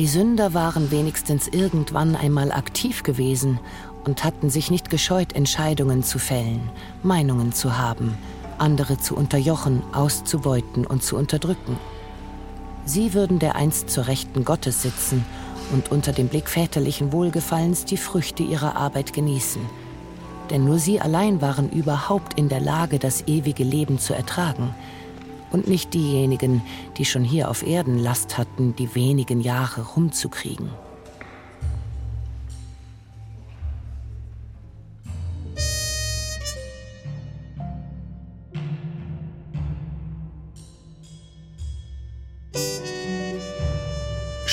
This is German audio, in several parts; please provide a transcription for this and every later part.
Die Sünder waren wenigstens irgendwann einmal aktiv gewesen und hatten sich nicht gescheut, Entscheidungen zu fällen, Meinungen zu haben, andere zu unterjochen, auszubeuten und zu unterdrücken. Sie würden dereinst zur Rechten Gottes sitzen und unter dem Blick väterlichen Wohlgefallens die Früchte ihrer Arbeit genießen. Denn nur sie allein waren überhaupt in der Lage, das ewige Leben zu ertragen. Und nicht diejenigen, die schon hier auf Erden Last hatten, die wenigen Jahre rumzukriegen.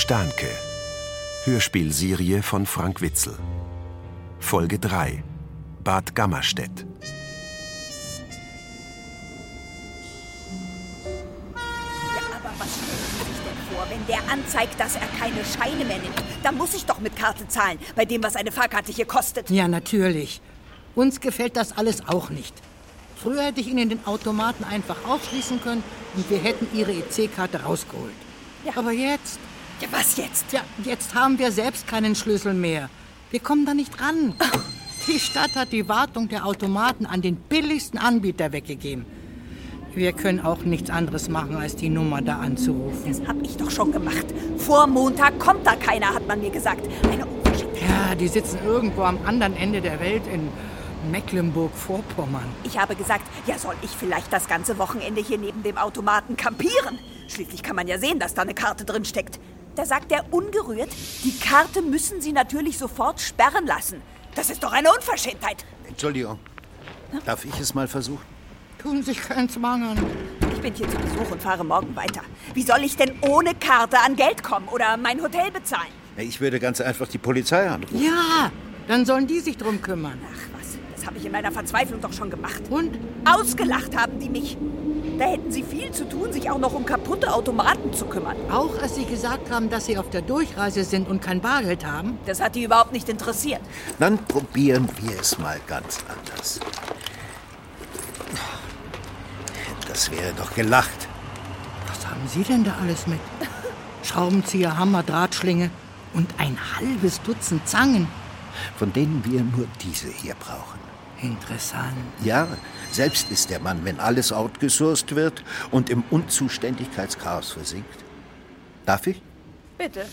Starnke. Hörspielserie von Frank Witzel. Folge 3. Bad Gammerstedt. Anzeigt, dass er keine Scheine mehr nimmt? Dann muss ich doch mit Karte zahlen, bei dem, was eine Fahrkarte hier kostet. Ja, natürlich. Uns gefällt das alles auch nicht. Früher hätte ich Ihnen den Automaten einfach aufschließen können und wir hätten Ihre EC-Karte rausgeholt. Ja. Aber jetzt, Ja, was jetzt? ja, jetzt haben wir selbst keinen Schlüssel mehr. Wir kommen da nicht ran. Die Stadt hat die Wartung der Automaten an den billigsten Anbieter weggegeben. Wir können auch nichts anderes machen, als die Nummer da anzurufen. Das hab ich doch schon gemacht. Vor Montag kommt da keiner, hat man mir gesagt. Eine Unverschämtheit. Ja, die sitzen irgendwo am anderen Ende der Welt in Mecklenburg-Vorpommern. Ich habe gesagt, ja, soll ich vielleicht das ganze Wochenende hier neben dem Automaten kampieren? Schließlich kann man ja sehen, dass da eine Karte drin steckt. Da sagt er ungerührt, die Karte müssen Sie natürlich sofort sperren lassen. Das ist doch eine Unverschämtheit. Entschuldigung. Darf ich es mal versuchen? Tun sich keinen Zwang an. Ich bin hier zu Besuch und fahre morgen weiter. Wie soll ich denn ohne Karte an Geld kommen oder mein Hotel bezahlen? Ich würde ganz einfach die Polizei anrufen. Ja, dann sollen die sich drum kümmern. Ach was, das habe ich in meiner Verzweiflung doch schon gemacht. Und? Ausgelacht haben die mich. Da hätten sie viel zu tun, sich auch noch um kaputte Automaten zu kümmern. Auch als sie gesagt haben, dass sie auf der Durchreise sind und kein Bargeld haben? Das hat die überhaupt nicht interessiert. Dann probieren wir es mal ganz anders. Das wäre doch gelacht. Was haben Sie denn da alles mit? Schraubenzieher, Hammer, Drahtschlinge und ein halbes Dutzend Zangen. Von denen wir nur diese hier brauchen. Interessant. Ja, selbst ist der Mann, wenn alles outgesourced wird und im Unzuständigkeitschaos versinkt. Darf ich? Bitte.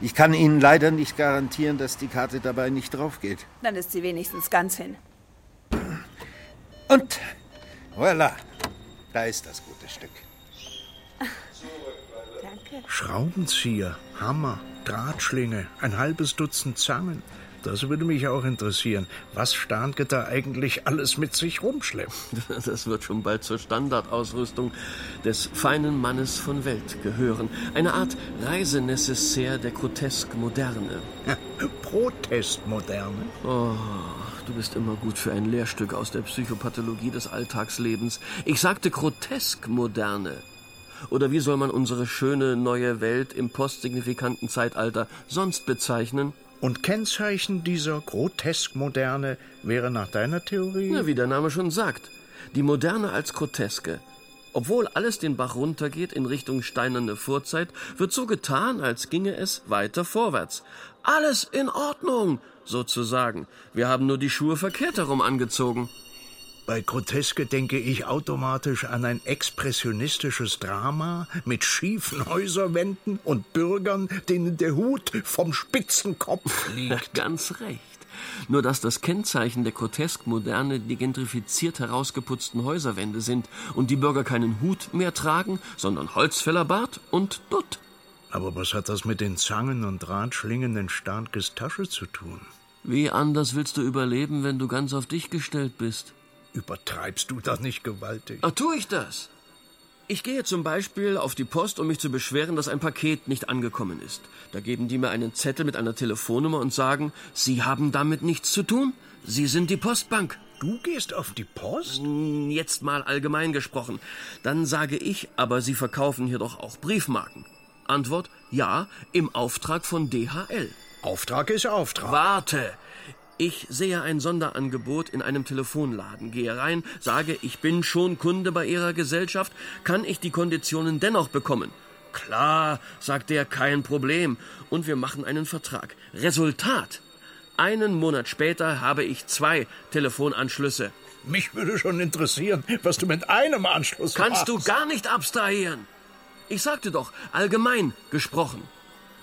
Ich kann Ihnen leider nicht garantieren, dass die Karte dabei nicht draufgeht. Dann ist sie wenigstens ganz hin. Und voilà, da ist das gute Stück. Danke. Schraubenzieher, Hammer, Drahtschlinge, ein halbes Dutzend Zangen. Das würde mich auch interessieren, was Starnke da eigentlich alles mit sich rumschleppt. Das wird schon bald zur Standardausrüstung des feinen Mannes von Welt gehören. Eine Art Reisenecessaire der grotesk Moderne. Protestmoderne. Oh, du bist immer gut für ein Lehrstück aus der Psychopathologie des Alltagslebens. Ich sagte grotesk Moderne. Oder wie soll man unsere schöne neue Welt im postsignifikanten Zeitalter sonst bezeichnen? Und Kennzeichen dieser Grotesk-Moderne wäre nach deiner Theorie? Na, wie der Name schon sagt. Die Moderne als Groteske. Obwohl alles den Bach runtergeht in Richtung steinerne Vorzeit, wird so getan, als ginge es weiter vorwärts. Alles in Ordnung, sozusagen. Wir haben nur die Schuhe verkehrt herum angezogen. Bei Groteske denke ich automatisch an ein expressionistisches Drama mit schiefen Häuserwänden und Bürgern, denen der Hut vom spitzen Kopf liegt. Ganz recht. Nur dass das Kennzeichen der grotesk-moderne die gentrifiziert herausgeputzten Häuserwände sind und die Bürger keinen Hut mehr tragen, sondern Holzfällerbart und Dutt. Aber was hat das mit den Zangen und Drahtschlingen in Starnkes Tasche zu tun? Wie anders willst du überleben, wenn du ganz auf dich gestellt bist? Übertreibst du das nicht gewaltig? Ach, tue ich das? Ich gehe zum Beispiel auf die Post, um mich zu beschweren, dass ein Paket nicht angekommen ist. Da geben die mir einen Zettel mit einer Telefonnummer und sagen, Sie haben damit nichts zu tun. Sie sind die Postbank. Du gehst auf die Post? Jetzt mal allgemein gesprochen. Dann sage ich, aber Sie verkaufen hier doch auch Briefmarken. Antwort, ja, im Auftrag von DHL. Auftrag ist Auftrag. Warte! Ich sehe ein Sonderangebot in einem Telefonladen, gehe rein, sage, ich bin schon Kunde bei Ihrer Gesellschaft, kann ich die Konditionen dennoch bekommen? Klar, sagt er, kein Problem. Und wir machen einen Vertrag. Resultat. Einen Monat später habe ich zwei Telefonanschlüsse. Mich würde schon interessieren, was du mit einem Anschluss Kannst machst. du gar nicht abstrahieren. Ich sagte doch, allgemein gesprochen.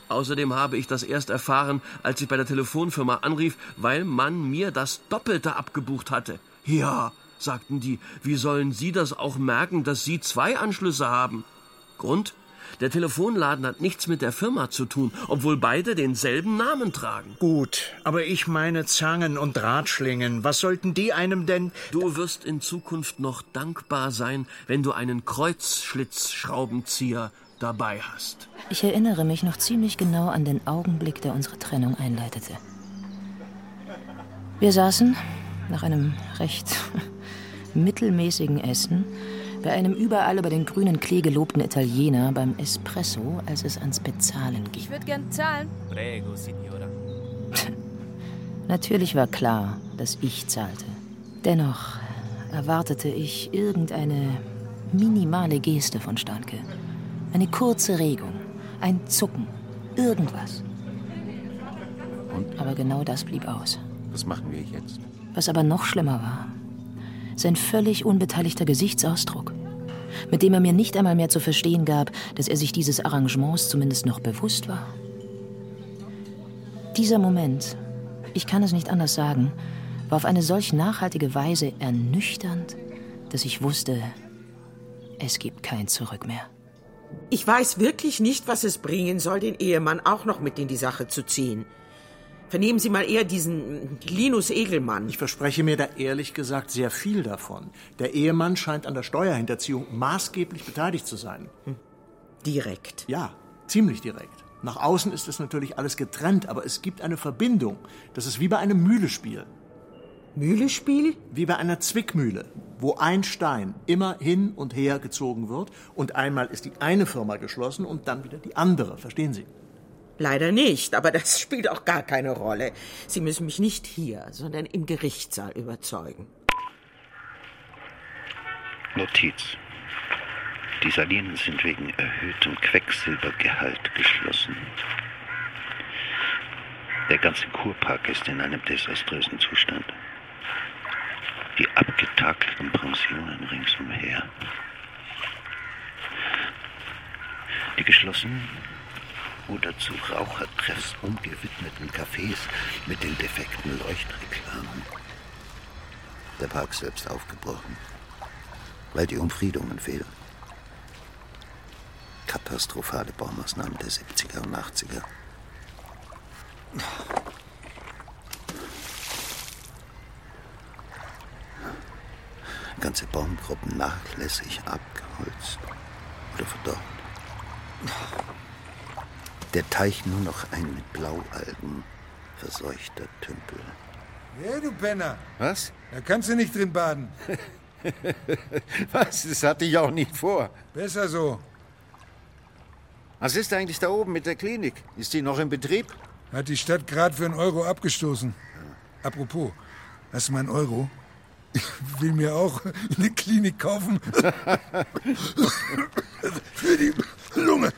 Außerdem habe ich das erst erfahren, als ich bei der Telefonfirma anrief, weil man mir das Doppelte abgebucht hatte. Ja, sagten die, wie sollen Sie das auch merken, dass Sie zwei Anschlüsse haben? Grund? Der Telefonladen hat nichts mit der Firma zu tun, obwohl beide denselben Namen tragen. Gut, aber ich meine Zangen und Drahtschlingen. Was sollten die einem denn? Du wirst in Zukunft noch dankbar sein, wenn du einen Kreuzschlitzschraubenzieher dabei hast. Ich erinnere mich noch ziemlich genau an den Augenblick, der unsere Trennung einleitete. Wir saßen nach einem recht mittelmäßigen Essen bei einem überall über den grünen Klee gelobten Italiener beim Espresso, als es ans Bezahlen ging. Ich würde gern zahlen. Prego, Signora. Natürlich war klar, dass ich zahlte. Dennoch erwartete ich irgendeine minimale Geste von Stanke. Eine kurze Regung, ein Zucken, irgendwas. Und? Aber genau das blieb aus. Was machen wir jetzt? Was aber noch schlimmer war, sein völlig unbeteiligter Gesichtsausdruck, mit dem er mir nicht einmal mehr zu verstehen gab, dass er sich dieses Arrangements zumindest noch bewusst war. Dieser Moment, ich kann es nicht anders sagen, war auf eine solch nachhaltige Weise ernüchternd, dass ich wusste, es gibt kein Zurück mehr. Ich weiß wirklich nicht, was es bringen soll, den Ehemann auch noch mit in die Sache zu ziehen. Vernehmen Sie mal eher diesen Linus Egelmann. Ich verspreche mir da ehrlich gesagt sehr viel davon. Der Ehemann scheint an der Steuerhinterziehung maßgeblich beteiligt zu sein. Hm. Direkt. Ja, ziemlich direkt. Nach außen ist es natürlich alles getrennt, aber es gibt eine Verbindung. Das ist wie bei einem Mühlespiel. Mühlespiel? Wie bei einer Zwickmühle, wo ein Stein immer hin und her gezogen wird und einmal ist die eine Firma geschlossen und dann wieder die andere. Verstehen Sie? Leider nicht, aber das spielt auch gar keine Rolle. Sie müssen mich nicht hier, sondern im Gerichtssaal überzeugen. Notiz. Die Salinen sind wegen erhöhtem Quecksilbergehalt geschlossen. Der ganze Kurpark ist in einem desaströsen Zustand. Die abgetakelten Pensionen ringsumher. Die geschlossenen oder zu Rauchertreffs umgewidmeten Cafés mit den defekten Leuchtreklamen. Der Park selbst aufgebrochen, weil die Umfriedungen fehlen. Katastrophale Baumaßnahmen der 70er und 80er. Ganze Baumgruppen nachlässig abgeholzt oder verdorrt. Der Teich nur noch ein mit Blaualgen verseuchter Tümpel. Ja, du Penner. Was? Da kannst du nicht drin baden. Was? Das hatte ich auch nicht vor. Besser so. Was ist eigentlich da oben mit der Klinik? Ist die noch in Betrieb? Hat die Stadt gerade für einen Euro abgestoßen. Apropos, hast du mal einen Euro? Ich will mir auch eine Klinik kaufen. für die Lunge.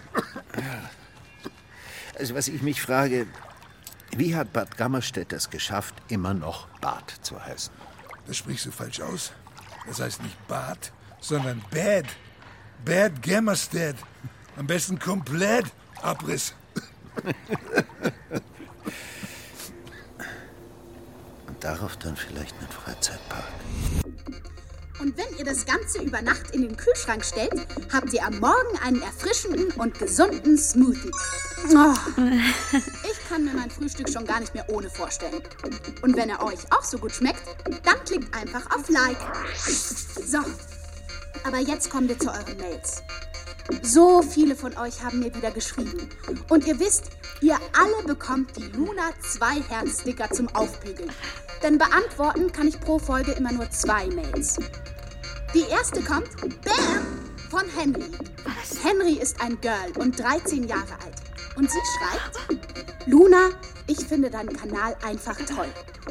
Also was ich mich frage, wie hat Bad Gammerstedt es geschafft, immer noch Bad zu heißen? Das sprichst du falsch aus. Das heißt nicht Bad, sondern Bad. Bad Gammerstedt. Am besten komplett Abriss. Und darauf dann vielleicht einen Freizeitpark. Und wenn ihr das Ganze über Nacht in den Kühlschrank stellt, habt ihr am Morgen einen erfrischenden und gesunden Smoothie. Oh, ich kann mir mein Frühstück schon gar nicht mehr ohne vorstellen. Und wenn er euch auch so gut schmeckt, dann klickt einfach auf Like. So, aber jetzt kommen wir zu euren Mails. So viele von euch haben mir wieder geschrieben. Und ihr wisst, ihr alle bekommt die Luna 2 Herz-Sticker zum Aufbügeln. Denn beantworten kann ich pro Folge immer nur zwei Mails. Die erste kommt, bam, von Henry. Was? Henry ist ein Girl und 13 Jahre alt. Und sie schreibt, Luna, ich finde deinen Kanal einfach toll.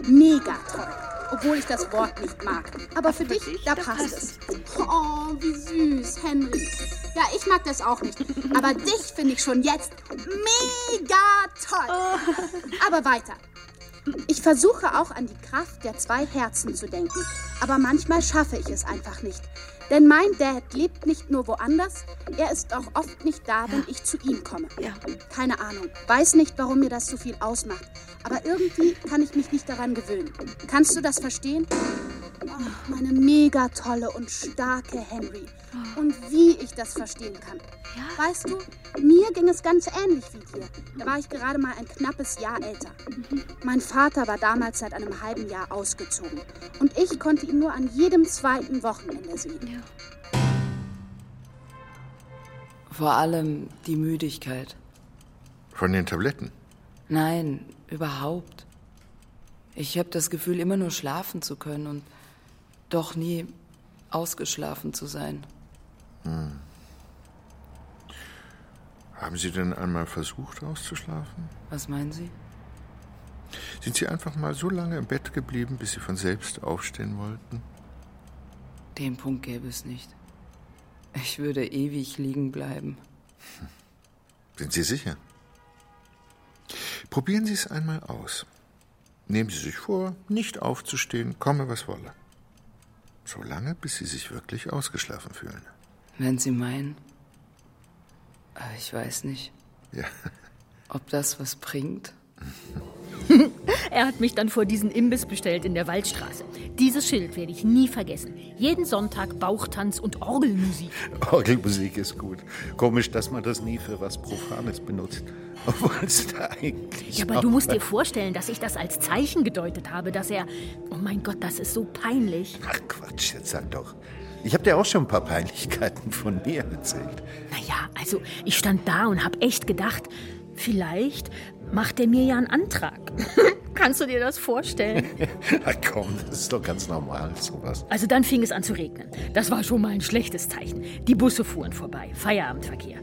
Mega toll. obwohl ich das Wort nicht mag. Aber für dich, da passt es. Oh, wie süß, Henry. Ja, ich mag das auch nicht. Aber dich finde ich schon jetzt mega toll. Aber weiter. Ich versuche auch an die Kraft der zwei Herzen zu denken, aber manchmal schaffe ich es einfach nicht. Denn mein Dad lebt nicht nur woanders, er ist auch oft nicht da, wenn ich zu ihm komme. Ja. Keine Ahnung, weiß nicht, warum mir das so viel ausmacht, aber irgendwie kann ich mich nicht daran gewöhnen. Kannst du das verstehen? Meine mega tolle und starke Henry. Und wie ich das verstehen kann. Weißt du, mir ging es ganz ähnlich wie dir. Da war ich gerade mal ein knappes Jahr älter. Mein Vater war damals seit einem halben Jahr ausgezogen. Und ich konnte ihn nur an jedem zweiten Wochenende sehen. Vor allem die Müdigkeit. Von den Tabletten? Nein, überhaupt. Ich habe das Gefühl, immer nur schlafen zu können und doch nie ausgeschlafen zu sein. Hm. Haben Sie denn einmal versucht, auszuschlafen? Was meinen Sie? Sind Sie einfach mal so lange im Bett geblieben, bis Sie von selbst aufstehen wollten? Den Punkt gäbe es nicht. Ich würde ewig liegen bleiben. Sind Sie sicher? Probieren Sie es einmal aus. Nehmen Sie sich vor, nicht aufzustehen, komme was wolle. So lange, bis Sie sich wirklich ausgeschlafen fühlen. Wenn Sie meinen. Aber ich weiß nicht. Ja. Ob das was bringt? Er hat mich dann vor diesen Imbiss bestellt in der Waldstraße. Dieses Schild werde ich nie vergessen. Jeden Sonntag Bauchtanz und Orgelmusik. Orgelmusik ist gut. Komisch, dass man das nie für was Profanes benutzt. Obwohl es da eigentlich. Ja, aber du musst dir vorstellen, dass ich das als Zeichen gedeutet habe, dass er. Oh mein Gott, das ist so peinlich. Ach Quatsch, jetzt sag doch. Ich habe dir auch schon ein paar Peinlichkeiten von mir erzählt. Naja, also ich stand da und hab echt gedacht, vielleicht macht er mir ja einen Antrag. Kannst du dir das vorstellen? Na komm, das ist doch ganz normal, sowas. Also dann fing es an zu regnen. Das war schon mal ein schlechtes Zeichen. Die Busse fuhren vorbei. Feierabendverkehr.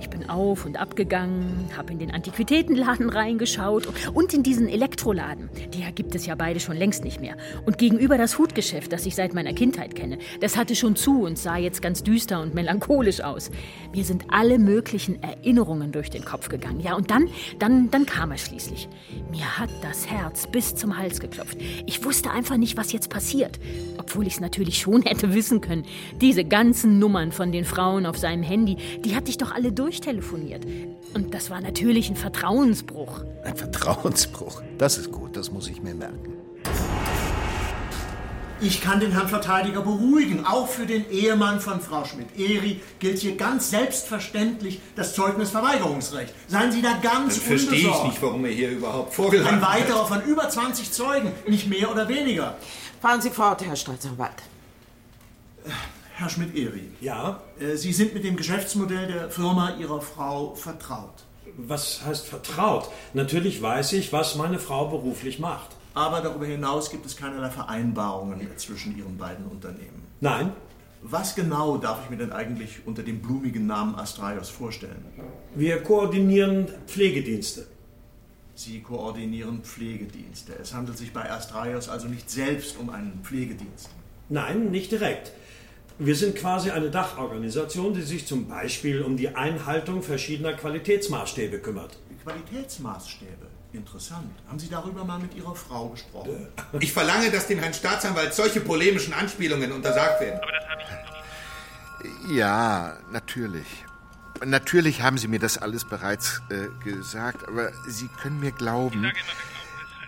Ich bin auf und ab gegangen, habe in den Antiquitätenladen reingeschaut und in diesen Elektroladen. Die gibt es ja beide schon längst nicht mehr. Und gegenüber das Hutgeschäft, das ich seit meiner Kindheit kenne, das hatte schon zu und sah jetzt ganz düster und melancholisch aus. Mir sind alle möglichen Erinnerungen durch den Kopf gegangen. Ja, und dann, dann, dann kam er schließlich. Mir hat das Herz bis zum Hals geklopft. Ich wusste einfach nicht, was jetzt passiert. Obwohl ich es natürlich schon hätte wissen können. Diese ganzen Nummern von den Frauen auf seinem Handy, die hatte ich doch alle durchtelefoniert. Und das war natürlich ein Vertrauensbruch. Ein Vertrauensbruch. Das ist gut, das muss ich mir merken. Ich kann den Herrn Verteidiger beruhigen. Auch für den Ehemann von Frau Schmidt-Eri gilt hier ganz selbstverständlich das Zeugnisverweigerungsrecht. Seien Sie da ganz Dann verstehe ich nicht, warum er hier überhaupt vorgeladen Ein weiterer von über 20 Zeugen, nicht mehr oder weniger. Fahren Sie fort, Herr Staatsanwalt. Herr Schmidt-Eri. Ja? Äh, Sie sind mit dem Geschäftsmodell der Firma Ihrer Frau vertraut. Was heißt vertraut? Natürlich weiß ich, was meine Frau beruflich macht. Aber darüber hinaus gibt es keinerlei Vereinbarungen zwischen Ihren beiden Unternehmen. Nein. Was genau darf ich mir denn eigentlich unter dem blumigen Namen Astraios vorstellen? Wir koordinieren Pflegedienste. Sie koordinieren Pflegedienste. Es handelt sich bei Astraios also nicht selbst um einen Pflegedienst. Nein, nicht direkt. Wir sind quasi eine Dachorganisation, die sich zum Beispiel um die Einhaltung verschiedener Qualitätsmaßstäbe kümmert. Qualitätsmaßstäbe. Interessant. Haben Sie darüber mal mit Ihrer Frau gesprochen? Ich verlange, dass dem Herrn Staatsanwalt solche polemischen Anspielungen untersagt werden. Ja, natürlich. Natürlich haben Sie mir das alles bereits äh, gesagt, aber Sie können mir glauben.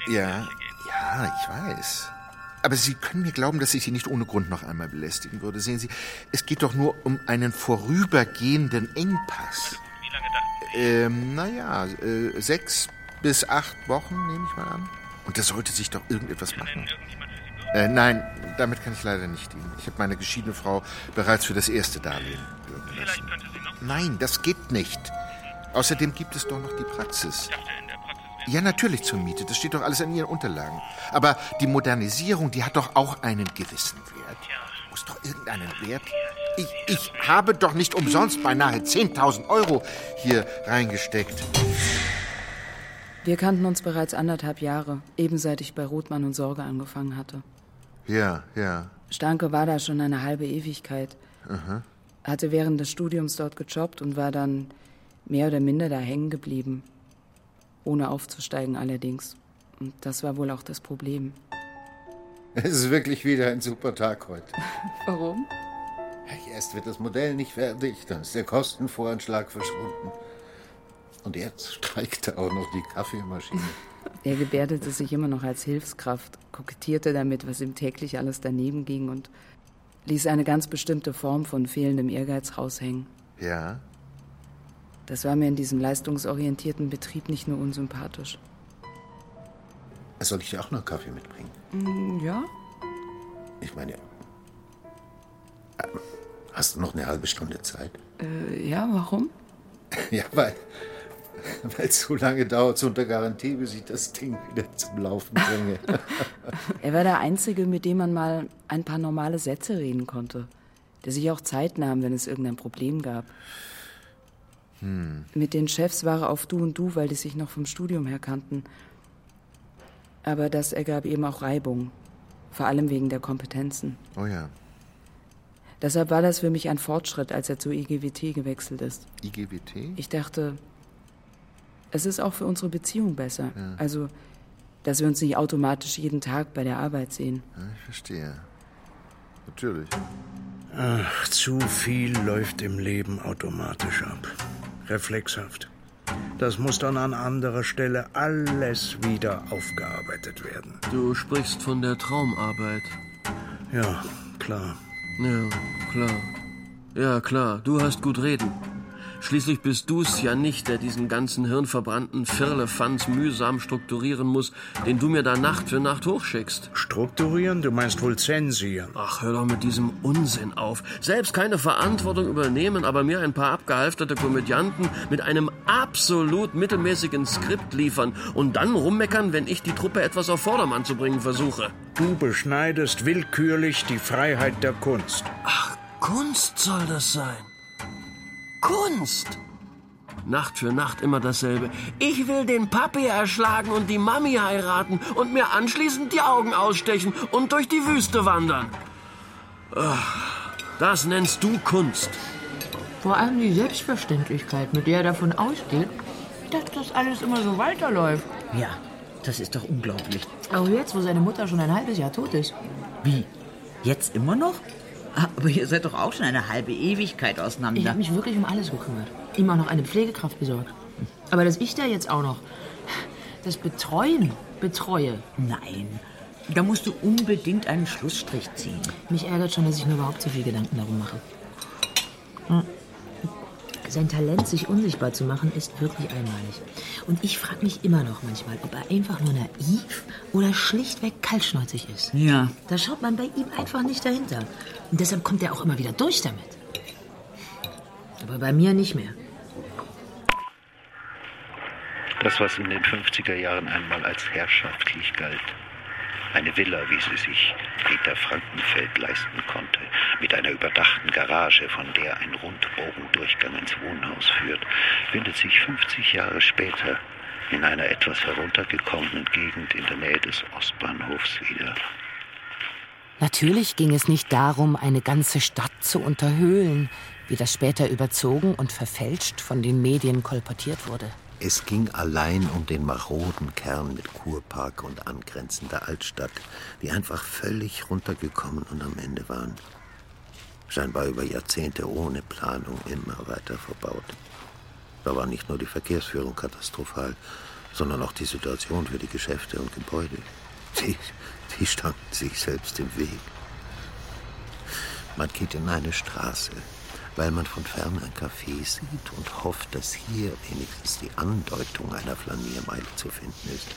Ja, ja, ich weiß. Aber Sie können mir glauben, dass ich Sie nicht ohne Grund noch einmal belästigen würde. Sehen Sie, es geht doch nur um einen vorübergehenden Engpass. Wie lange dachten Ähm, naja, äh, sechs bis acht Wochen, nehme ich mal an. Und da sollte sich doch irgendetwas machen. Äh, nein, damit kann ich leider nicht dienen. Ich habe meine geschiedene Frau bereits für das erste Darlehen bürgen lassen. Nein, das geht nicht. Außerdem gibt es doch noch die Praxis. Ja, natürlich zur Miete. Das steht doch alles an Ihren Unterlagen. Aber die Modernisierung, die hat doch auch einen gewissen Wert. Muss doch irgendeinen Wert. Ich, ich habe doch nicht umsonst beinahe 10.000 Euro hier reingesteckt. Wir kannten uns bereits anderthalb Jahre, eben seit ich bei Rothmann und Sorge angefangen hatte. Ja, ja. Stanke war da schon eine halbe Ewigkeit. Aha. Hatte während des Studiums dort gejobbt und war dann mehr oder minder da hängen geblieben. Ohne aufzusteigen allerdings. Und das war wohl auch das Problem. Es ist wirklich wieder ein super Tag heute. Warum? Erst wird das Modell nicht fertig, dann ist der Kostenvoranschlag verschwunden. Und jetzt streikt da auch noch die Kaffeemaschine. Er gebärdete sich immer noch als Hilfskraft, kokettierte damit, was ihm täglich alles daneben ging und ließ eine ganz bestimmte Form von fehlendem Ehrgeiz raushängen. Ja? Das war mir in diesem leistungsorientierten Betrieb nicht nur unsympathisch. Soll ich dir auch noch Kaffee mitbringen? Mm, Ja? Ich meine, äh, hast du noch eine halbe Stunde Zeit? Äh, ja, warum? Ja, weil weil es so lange dauert so unter Garantie, bis ich das Ding wieder zum Laufen bringe. Er war der Einzige, mit dem man mal ein paar normale Sätze reden konnte. Der sich auch Zeit nahm, wenn es irgendein Problem gab. Hm. Mit den Chefs war er auf Du und Du, weil die sich noch vom Studium her kannten. Aber das ergab eben auch Reibung. Vor allem wegen der Kompetenzen. Oh ja. Deshalb war das für mich ein Fortschritt, als er zur IGWT gewechselt ist. IGWT? Ich dachte, es ist auch für unsere Beziehung besser. Ja. Also, dass wir uns nicht automatisch jeden Tag bei der Arbeit sehen. Ja, ich verstehe. Natürlich. Ach, zu viel läuft im Leben automatisch ab. Reflexhaft. Das muss dann an anderer Stelle alles wieder aufgearbeitet werden. Du sprichst von der Traumarbeit. Ja, klar. Ja, klar. Ja, klar, du hast gut reden. Schließlich bist du's ja nicht, der diesen ganzen hirnverbrannten Firlefanz mühsam strukturieren muss, den du mir da Nacht für Nacht hochschickst. Strukturieren? Du meinst wohl zensieren. Ach, hör doch mit diesem Unsinn auf. Selbst keine Verantwortung übernehmen, aber mir ein paar abgehalfterte Komödianten mit einem absolut mittelmäßigen Skript liefern und dann rummeckern, wenn ich die Truppe etwas auf Vordermann zu bringen versuche. Du beschneidest willkürlich die Freiheit der Kunst. Ach, Kunst soll das sein. Kunst! Nacht für Nacht immer dasselbe. Ich will den Papi erschlagen und die Mami heiraten und mir anschließend die Augen ausstechen und durch die Wüste wandern. Ach, das nennst du Kunst. Vor allem die Selbstverständlichkeit, mit der er davon ausgeht, dass das alles immer so weiterläuft. Ja, das ist doch unglaublich. Auch jetzt, wo seine Mutter schon ein halbes Jahr tot ist. Wie? Jetzt immer noch? Ah, Aber ihr seid doch auch schon eine halbe Ewigkeit auseinander. Ich habe mich wirklich um alles gekümmert. Ihm auch noch eine Pflegekraft besorgt. Aber dass ich da jetzt auch noch das Betreuen betreue. Nein, da musst du unbedingt einen Schlussstrich ziehen. Mich ärgert schon, dass ich mir überhaupt so viel Gedanken darum mache. Sein Talent, sich unsichtbar zu machen, ist wirklich einmalig. Und ich frage mich immer noch manchmal, ob er einfach nur naiv oder schlichtweg kaltschnäuzig ist. Ja. Da schaut man bei ihm einfach nicht dahinter. Und deshalb kommt er auch immer wieder durch damit. Aber bei mir nicht mehr. Das, was in den 50er Jahren einmal als herrschaftlich galt. Eine Villa, wie sie sich Peter Frankenfeld leisten konnte, mit einer überdachten Garage, von der ein Rundbogendurchgang ins Wohnhaus führt, findet sich 50 Jahre später in einer etwas heruntergekommenen Gegend in der Nähe des Ostbahnhofs wieder. Natürlich ging es nicht darum, eine ganze Stadt zu unterhöhlen, wie das später überzogen und verfälscht von den Medien kolportiert wurde. Es ging allein um den maroden Kern mit Kurpark und angrenzender Altstadt, die einfach völlig runtergekommen und am Ende waren. Scheinbar über Jahrzehnte ohne Planung immer weiter verbaut. Da war nicht nur die Verkehrsführung katastrophal, sondern auch die Situation für die Geschäfte und Gebäude. Die, die standen sich selbst im Weg. Man geht in eine Straße, weil man von fern ein Café sieht und hofft, dass hier wenigstens die Andeutung einer Flaniermeile zu finden ist.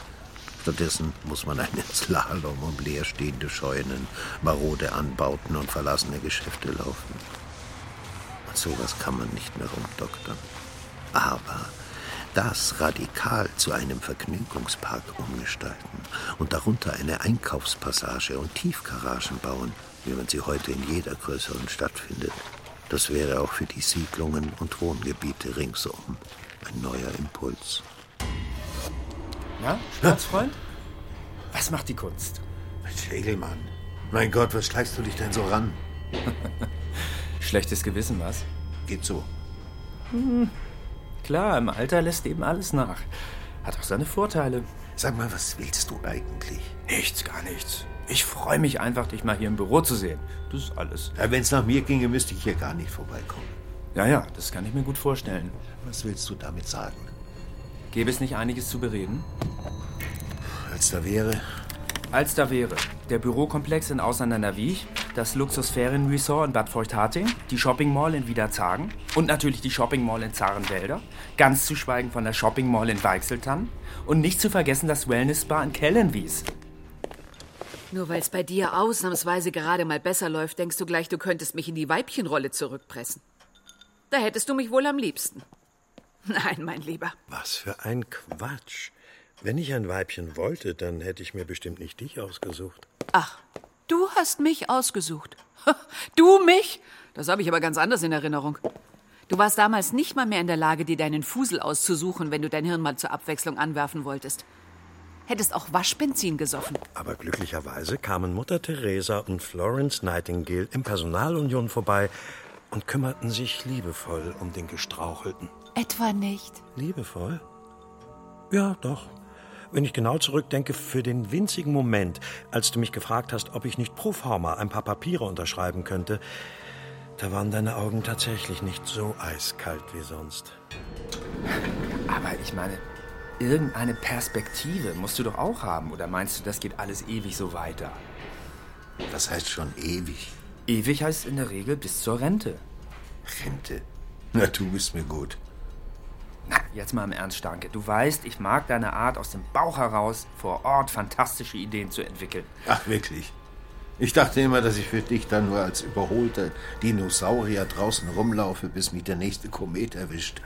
Stattdessen muss man einen Slalom um leerstehende Scheunen, marode Anbauten und verlassene Geschäfte laufen. Und sowas kann man nicht mehr rumdoktern. Aber das radikal zu einem Vergnügungspark umgestalten und darunter eine Einkaufspassage und Tiefgaragen bauen, wie man sie heute in jeder größeren Stadt findet, das wäre auch für die Siedlungen und Wohngebiete ringsum ein neuer Impuls. Na, Staatsfreund? Was macht die Kunst? Mensch, Egelmann. Mein Gott, was schleichst du dich denn so ran? Schlechtes Gewissen, was? Geht so. Hm. Klar, im Alter lässt eben alles nach. Hat auch seine Vorteile. Sag mal, was willst du eigentlich? Nichts, gar nichts. Ich freue mich einfach, dich mal hier im Büro zu sehen. Das ist alles. Ja, Wenn es nach mir ginge, müsste ich hier gar nicht vorbeikommen. Ja, ja, das kann ich mir gut vorstellen. Was willst du damit sagen? Gäbe es nicht einiges zu bereden? Als da wäre. Als da wäre der Bürokomplex in Auseinander Wiech, das Luxusferienresort in Bad Feuchtharting, die Shopping Mall in Wiederzagen und natürlich die Shopping Mall in Zarenwälder, ganz zu schweigen von der Shopping Mall in Weichseltann und nicht zu vergessen das Wellness Spa in Kellenwies. Nur weil es bei dir ausnahmsweise gerade mal besser läuft, denkst du gleich, du könntest mich in die Weibchenrolle zurückpressen. Da hättest du mich wohl am liebsten. Nein, mein Lieber. Was für ein Quatsch. Wenn ich ein Weibchen wollte, dann hätte ich mir bestimmt nicht dich ausgesucht. Ach, du hast mich ausgesucht. Du mich? Das habe ich aber ganz anders in Erinnerung. Du warst damals nicht mal mehr in der Lage, dir deinen Fusel auszusuchen, wenn du dein Hirn mal zur Abwechslung anwerfen wolltest. Hättest auch Waschbenzin gesoffen. Aber glücklicherweise kamen Mutter Teresa und Florence Nightingale im Personalunion vorbei und kümmerten sich liebevoll um den Gestrauchelten. Etwa nicht. Liebevoll? Ja, doch. Wenn ich genau zurückdenke, für den winzigen Moment, als du mich gefragt hast, ob ich nicht pro forma ein paar Papiere unterschreiben könnte, da waren deine Augen tatsächlich nicht so eiskalt wie sonst. Aber ich meine, irgendeine Perspektive musst du doch auch haben. Oder meinst du, das geht alles ewig so weiter? Das heißt schon ewig. Ewig heißt in der Regel bis zur Rente. Rente? Na, du bist mir gut. Jetzt mal im Ernst, Stanke. Du weißt, ich mag deine Art, aus dem Bauch heraus vor Ort fantastische Ideen zu entwickeln. Ach, wirklich? Ich dachte immer, dass ich für dich dann nur als überholter Dinosaurier draußen rumlaufe, bis mich der nächste Komet erwischt.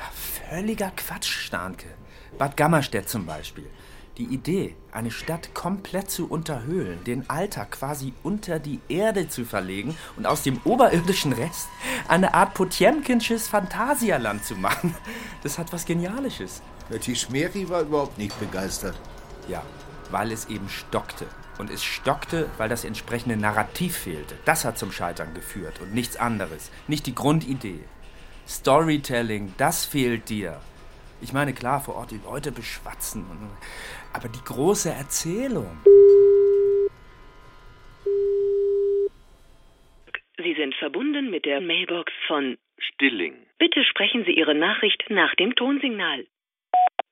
Völliger Quatsch, Starnke. Bad Gammerstedt zum Beispiel. Die Idee, eine Stadt komplett zu unterhöhlen, den Alltag quasi unter die Erde zu verlegen und aus dem oberirdischen Rest eine Art Potjemkinsches Phantasialand zu machen, das hat was Genialisches. Die Schmeri war überhaupt nicht begeistert. Ja, weil es eben stockte. Und es stockte, weil das entsprechende Narrativ fehlte. Das hat zum Scheitern geführt und nichts anderes. Nicht die Grundidee. Storytelling, das fehlt dir. Ich meine, klar, vor Ort die Leute beschwatzen. Aber die große Erzählung. Sie sind verbunden mit der Mailbox von Stilling. Bitte sprechen Sie Ihre Nachricht nach dem Tonsignal.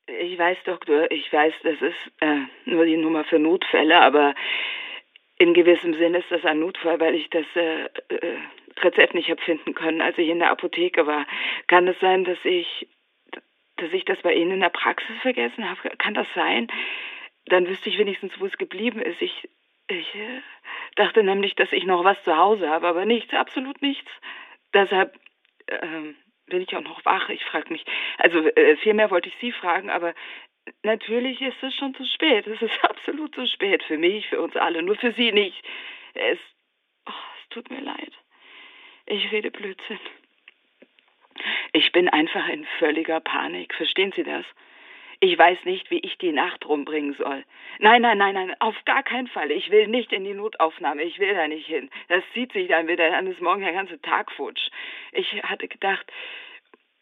Ich weiß, Doktor, ich weiß, das ist äh, nur die Nummer für Notfälle, aber in gewissem Sinne ist das ein Notfall, weil ich das äh, äh, Rezept nicht habe finden können, als ich in der Apotheke war. Kann es sein, dass ich, dass ich das bei Ihnen in der Praxis vergessen habe? Kann das sein? Dann wüsste ich wenigstens, wo es geblieben ist. Ich, ich äh, dachte nämlich, dass ich noch was zu Hause habe, aber nichts, absolut nichts. Deshalb ähm, bin ich auch noch wach. Ich frage mich, also äh, viel mehr wollte ich Sie fragen, aber natürlich ist es schon zu spät. Es ist absolut zu spät für mich, für uns alle, nur für Sie nicht. Es, oh, es tut mir leid. Ich rede Blödsinn. Ich bin einfach in völliger Panik. Verstehen Sie das? Ich weiß nicht, wie ich die Nacht rumbringen soll. Nein, nein, nein, nein, auf gar keinen Fall. Ich will nicht in die Notaufnahme. Ich will da nicht hin. Das zieht sich dann wieder. Dann ist morgen der ganze Tag futsch. Ich hatte gedacht,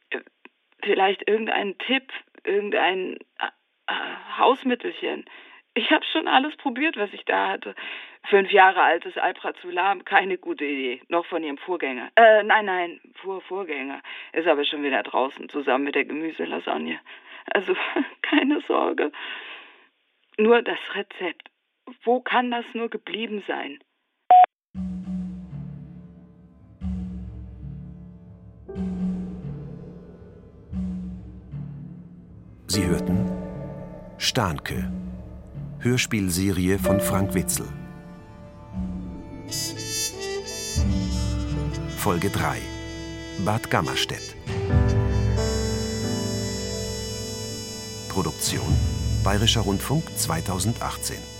äh, vielleicht irgendein Tipp, irgendein äh, äh, Hausmittelchen. Ich habe schon alles probiert, was ich da hatte. Fünf Jahre altes Alprazolam, keine gute Idee. Noch von ihrem Vorgänger. Äh, nein, nein, Vor Vorgänger. Ist aber schon wieder draußen, zusammen mit der Gemüselasagne. Also keine Sorge. Nur das Rezept. Wo kann das nur geblieben sein? Sie hörten Stahnke, Hörspielserie von Frank Witzel. Folge 3 Bad Gammerstedt. Produktion Bayerischer Rundfunk 2018.